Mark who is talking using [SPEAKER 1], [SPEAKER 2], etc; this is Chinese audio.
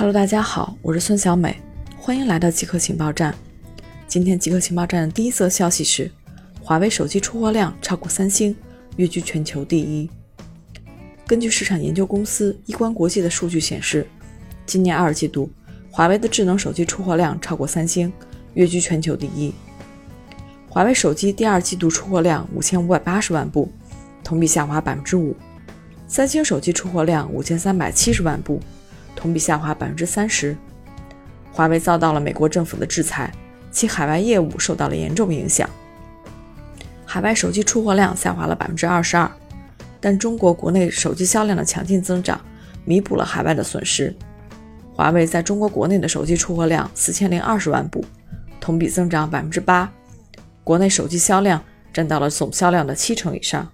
[SPEAKER 1] Hello，大家好，我是孙小美，欢迎来到极客情报站。今天极客情报站的第一则消息是，华为手机出货量超过三星，跃居全球第一。根据市场研究公司易观国际的数据显示，今年二季度，华为的智能手机出货量超过三星，跃居全球第一。华为手机第二季度出货量五千五百八十万部，同比下滑百分之五。三星手机出货量五千三百七十万部。同比下滑百分之三十，华为遭到了美国政府的制裁，其海外业务受到了严重影响。海外手机出货量下滑了百分之二十二，但中国国内手机销量的强劲增长弥补了海外的损失。华为在中国国内的手机出货量四千零二十万部，同比增长百分之八，国内手机销量占到了总销量的七成以上。